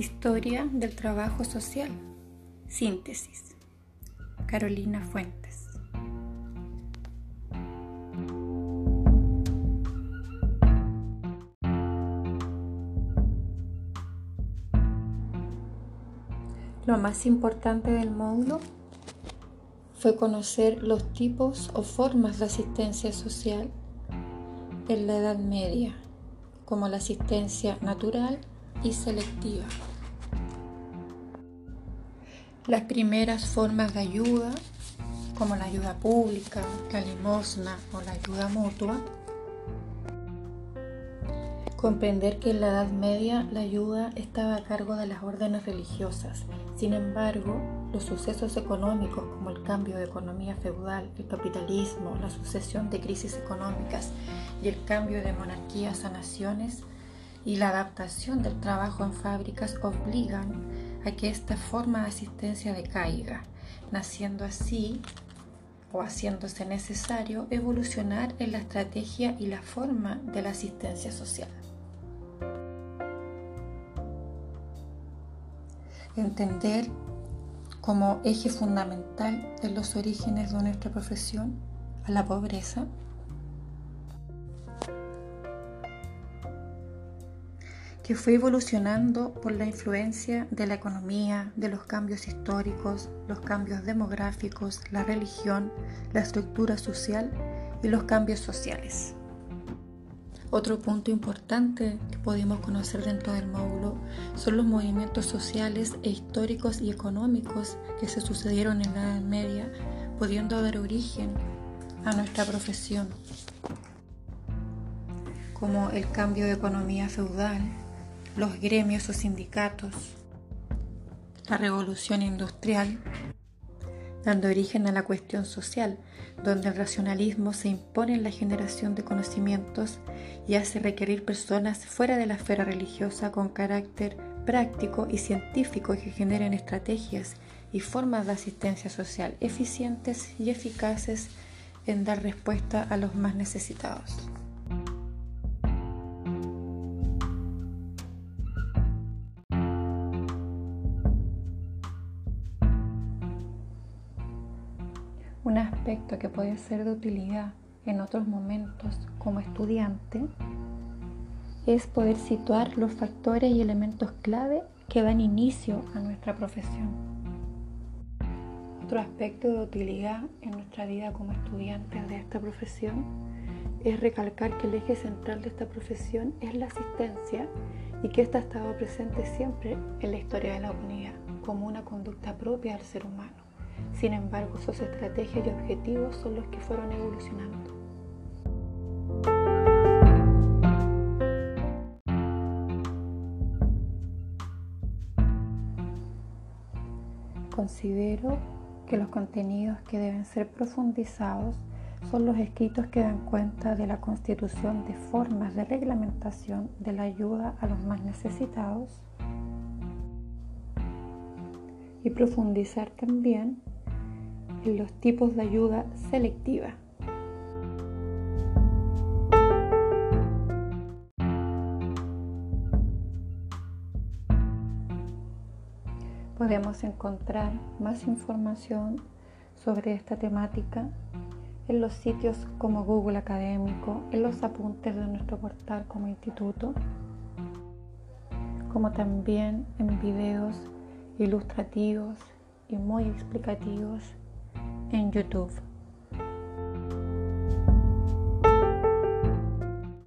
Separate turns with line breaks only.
Historia del trabajo social. Síntesis. Carolina Fuentes. Lo más importante del módulo fue conocer los tipos o formas de asistencia social en la Edad Media, como la asistencia natural y selectiva. Las primeras formas de ayuda, como la ayuda pública, la limosna o la ayuda mutua, comprender que en la Edad Media la ayuda estaba a cargo de las órdenes religiosas. Sin embargo, los sucesos económicos como el cambio de economía feudal, el capitalismo, la sucesión de crisis económicas y el cambio de monarquías a naciones y la adaptación del trabajo en fábricas obligan a que esta forma de asistencia decaiga, naciendo así o haciéndose necesario evolucionar en la estrategia y la forma de la asistencia social. Entender como eje fundamental de los orígenes de nuestra profesión a la pobreza que fue evolucionando por la influencia de la economía, de los cambios históricos, los cambios demográficos, la religión, la estructura social y los cambios sociales. Otro punto importante que pudimos conocer dentro del módulo son los movimientos sociales e históricos y económicos que se sucedieron en la Edad Media, pudiendo dar origen a nuestra profesión, como el cambio de economía feudal, los gremios o sindicatos, la revolución industrial, dando origen a la cuestión social, donde el racionalismo se impone en la generación de conocimientos y hace requerir personas fuera de la esfera religiosa con carácter práctico y científico que generen estrategias y formas de asistencia social eficientes y eficaces en dar respuesta a los más necesitados. Un aspecto que puede ser de utilidad en otros momentos como estudiante es poder situar los factores y elementos clave que dan inicio a nuestra profesión. Otro aspecto de utilidad en nuestra vida como estudiantes de esta profesión es recalcar que el eje central de esta profesión es la asistencia y que ésta ha estado presente siempre en la historia de la humanidad como una conducta propia del ser humano. Sin embargo, sus estrategias y objetivos son los que fueron evolucionando. Considero que los contenidos que deben ser profundizados son los escritos que dan cuenta de la constitución de formas de reglamentación de la ayuda a los más necesitados y profundizar también en los tipos de ayuda selectiva. Podemos encontrar más información sobre esta temática en los sitios como Google Académico, en los apuntes de nuestro portal como instituto, como también en videos ilustrativos y muy explicativos en YouTube.